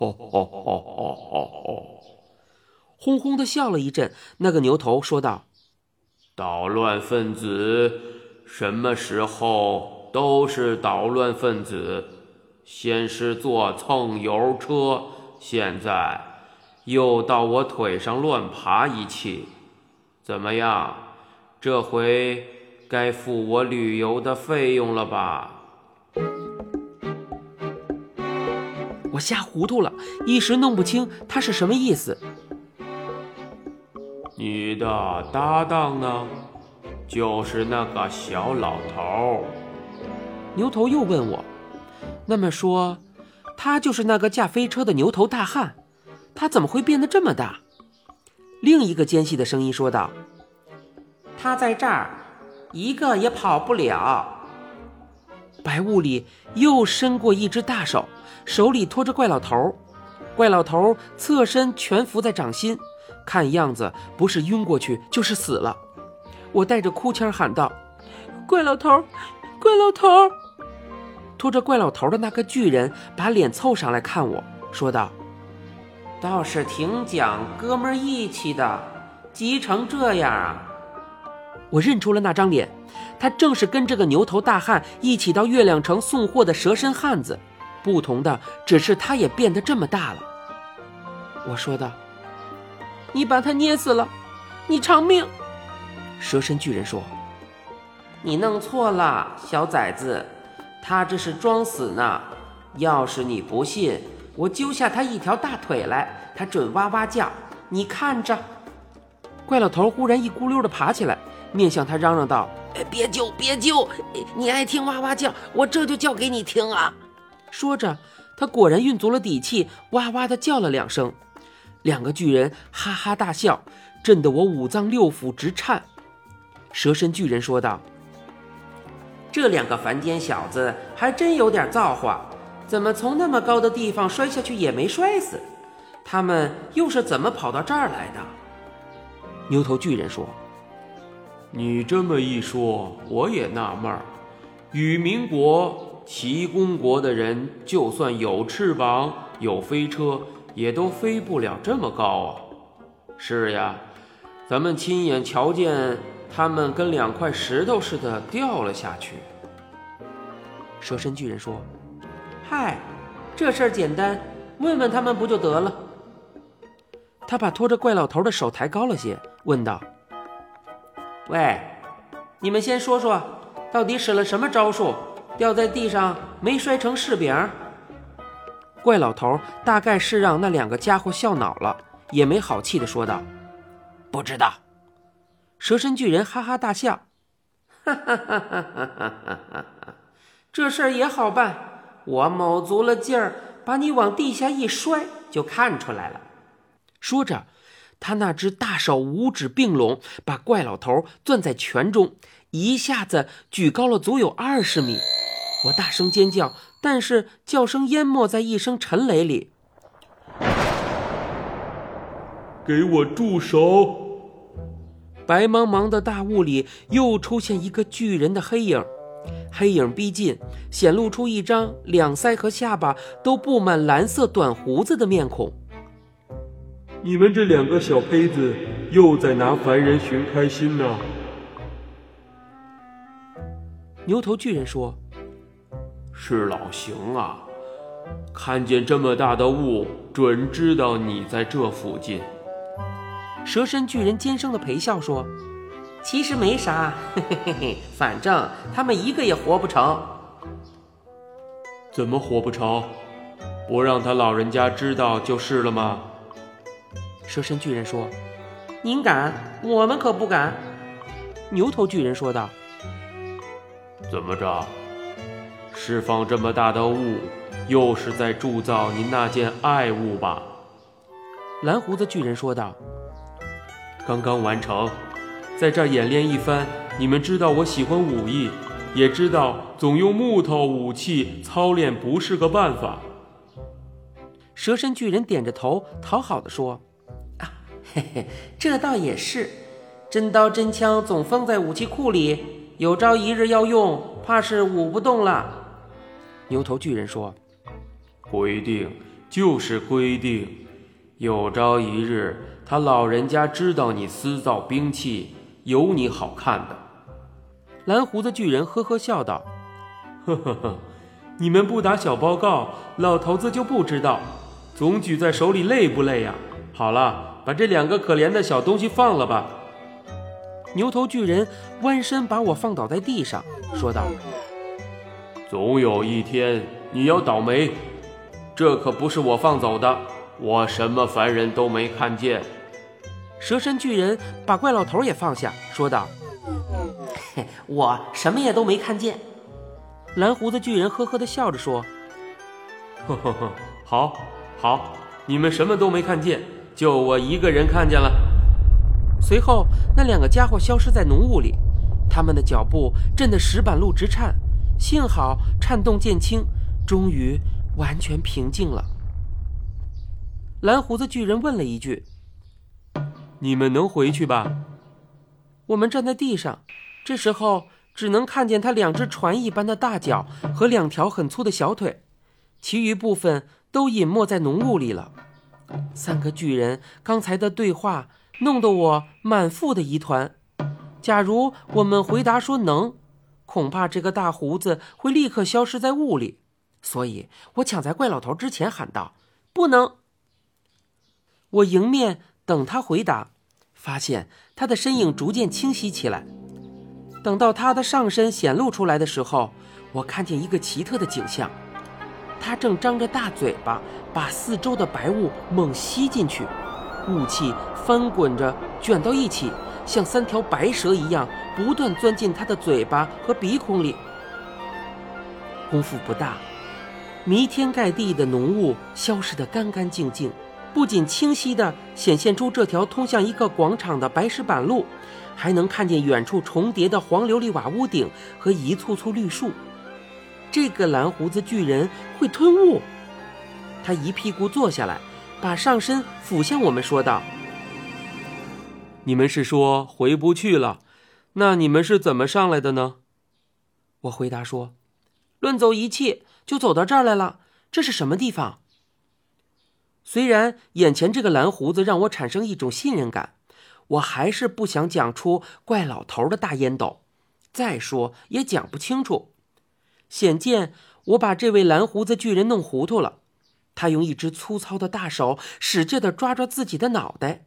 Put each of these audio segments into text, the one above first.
吼吼吼吼吼吼！轰轰的笑了一阵。那个牛头说道：“捣乱分子，什么时候都是捣乱分子。先是坐蹭油车，现在又到我腿上乱爬一气。怎么样？这回该付我旅游的费用了吧？”我吓糊涂了，一时弄不清他是什么意思。你的搭档呢？就是那个小老头。牛头又问我：“那么说，他就是那个驾飞车的牛头大汉？他怎么会变得这么大？”另一个尖细的声音说道：“他在这儿，一个也跑不了。”白雾里又伸过一只大手。手里托着怪老头，怪老头侧身蜷伏在掌心，看样子不是晕过去就是死了。我带着哭腔喊道：“怪老头，怪老头！”拖着怪老头的那个巨人把脸凑上来看我说道：“倒是挺讲哥们义气的，急成这样啊！”我认出了那张脸，他正是跟这个牛头大汉一起到月亮城送货的蛇身汉子。不同的只是，他也变得这么大了。我说道：“你把他捏死了，你偿命。”蛇身巨人说：“你弄错了，小崽子，他这是装死呢。要是你不信，我揪下他一条大腿来，他准哇哇叫。你看着。”怪老头忽然一咕溜的爬起来，面向他嚷嚷道：“别救，别救！你爱听哇哇叫，我这就叫给你听啊！”说着，他果然运足了底气，哇哇的叫了两声。两个巨人哈哈大笑，震得我五脏六腑直颤。蛇身巨人说道：“这两个凡间小子还真有点造化，怎么从那么高的地方摔下去也没摔死？他们又是怎么跑到这儿来的？”牛头巨人说：“你这么一说，我也纳闷儿。与民国。”齐公国的人就算有翅膀、有飞车，也都飞不了这么高啊！是呀，咱们亲眼瞧见他们跟两块石头似的掉了下去。蛇身巨人说：“嗨，这事儿简单，问问他们不就得了？”他把拖着怪老头的手抬高了些，问道：“喂，你们先说说，到底使了什么招数？”掉在地上没摔成柿饼，怪老头大概是让那两个家伙笑恼了，也没好气的说道：“不知道。”蛇身巨人哈哈大笑：“哈哈哈哈哈哈！这事儿也好办，我卯足了劲儿把你往地下一摔，就看出来了。”说着，他那只大手五指并拢，把怪老头攥在拳中，一下子举高了足有二十米。我大声尖叫，但是叫声淹没在一声沉雷里。给我住手！白茫茫的大雾里又出现一个巨人的黑影，黑影逼近，显露出一张两腮和下巴都布满蓝色短胡子的面孔。你们这两个小胚子，又在拿凡人寻开心呢？牛头巨人说。是老邢啊，看见这么大的雾，准知道你在这附近。蛇身巨人尖声的陪笑说：“其实没啥，嘿嘿嘿嘿，反正他们一个也活不成。怎么活不成？不让他老人家知道就是了吗？”蛇身巨人说：“您敢，我们可不敢。”牛头巨人说道：“怎么着？”释放这么大的雾，又是在铸造您那件爱物吧？蓝胡子巨人说道：“刚刚完成，在这儿演练一番。你们知道我喜欢武艺，也知道总用木头武器操练不是个办法。”蛇身巨人点着头，讨好的说：“啊，嘿嘿，这倒也是。真刀真枪总封在武器库里，有朝一日要用，怕是舞不动了。”牛头巨人说：“规定，就是规定，有朝一日他老人家知道你私造兵器，有你好看的。蓝胡子巨人呵呵笑道：“呵呵呵，你们不打小报告，老头子就不知道。总举在手里累不累呀？好了，把这两个可怜的小东西放了吧。”牛头巨人弯身把我放倒在地上，说道：“总有一天你要倒霉，这可不是我放走的，我什么凡人都没看见。”蛇身巨人把怪老头也放下，说道：“ 我什么也都没看见。”蓝胡子巨人呵呵地笑着说：“呵呵呵，好，好，你们什么都没看见，就我一个人看见了。”随后，那两个家伙消失在浓雾里，他们的脚步震得石板路直颤。幸好颤动渐轻，终于完全平静了。蓝胡子巨人问了一句：“你们能回去吧？”我们站在地上，这时候只能看见他两只船一般的大脚和两条很粗的小腿，其余部分都隐没在浓雾里了。三个巨人刚才的对话。弄得我满腹的疑团。假如我们回答说能，恐怕这个大胡子会立刻消失在雾里。所以我抢在怪老头之前喊道：“不能！”我迎面等他回答，发现他的身影逐渐清晰起来。等到他的上身显露出来的时候，我看见一个奇特的景象：他正张着大嘴巴，把四周的白雾猛吸进去。雾气翻滚着，卷到一起，像三条白蛇一样，不断钻进他的嘴巴和鼻孔里。功夫不大，弥天盖地的浓雾消失得干干净净，不仅清晰地显现出这条通向一个广场的白石板路，还能看见远处重叠的黄琉璃瓦屋顶和一簇簇绿树。这个蓝胡子巨人会吞雾，他一屁股坐下来。把上身俯向我们，说道：“你们是说回不去了？那你们是怎么上来的呢？”我回答说：“论走一气，就走到这儿来了。这是什么地方？”虽然眼前这个蓝胡子让我产生一种信任感，我还是不想讲出怪老头的大烟斗。再说也讲不清楚，显见我把这位蓝胡子巨人弄糊涂了。他用一只粗糙的大手使劲地抓抓自己的脑袋。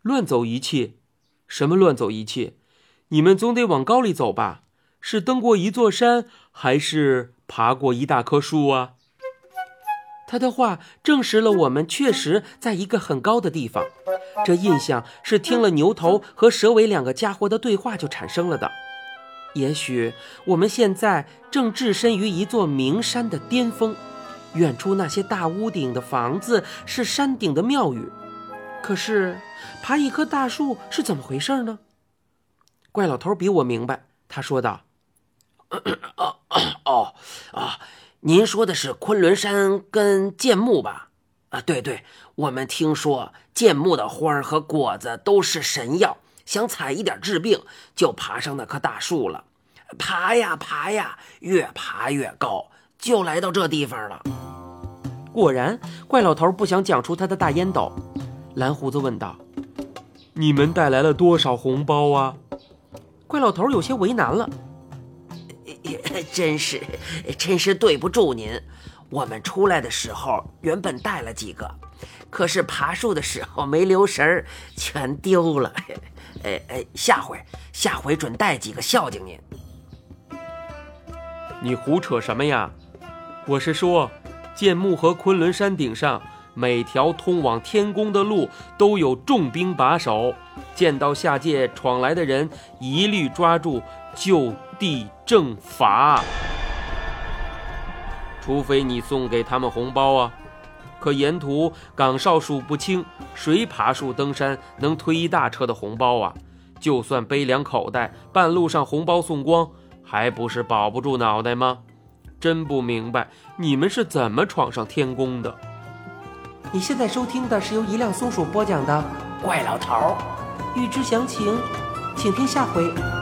乱走一气，什么乱走一气？你们总得往高里走吧？是登过一座山，还是爬过一大棵树啊？他的话证实了我们确实在一个很高的地方。这印象是听了牛头和蛇尾两个家伙的对话就产生了的。也许我们现在正置身于一座名山的巅峰。远处那些大屋顶的房子是山顶的庙宇，可是爬一棵大树是怎么回事呢？怪老头比我明白，他说道：“ 哦哦啊，您说的是昆仑山跟剑木吧？啊，对对，我们听说剑木的花儿和果子都是神药，想采一点治病，就爬上那棵大树了。爬呀爬呀，越爬越高，就来到这地方了。”果然，怪老头不想讲出他的大烟斗。蓝胡子问道：“你们带来了多少红包啊？”怪老头有些为难了：“真是，真是对不住您。我们出来的时候原本带了几个，可是爬树的时候没留神儿，全丢了。哎哎，下回下回准带几个孝敬您。”你胡扯什么呀？我是说。剑木和昆仑山顶上，每条通往天宫的路都有重兵把守，见到下界闯来的人，一律抓住就地正法。除非你送给他们红包啊！可沿途岗哨数不清，谁爬树登山能推一大车的红包啊？就算背两口袋，半路上红包送光，还不是保不住脑袋吗？真不明白你们是怎么闯上天宫的。你现在收听的是由一辆松鼠播讲的《怪老头》，欲知详情，请听下回。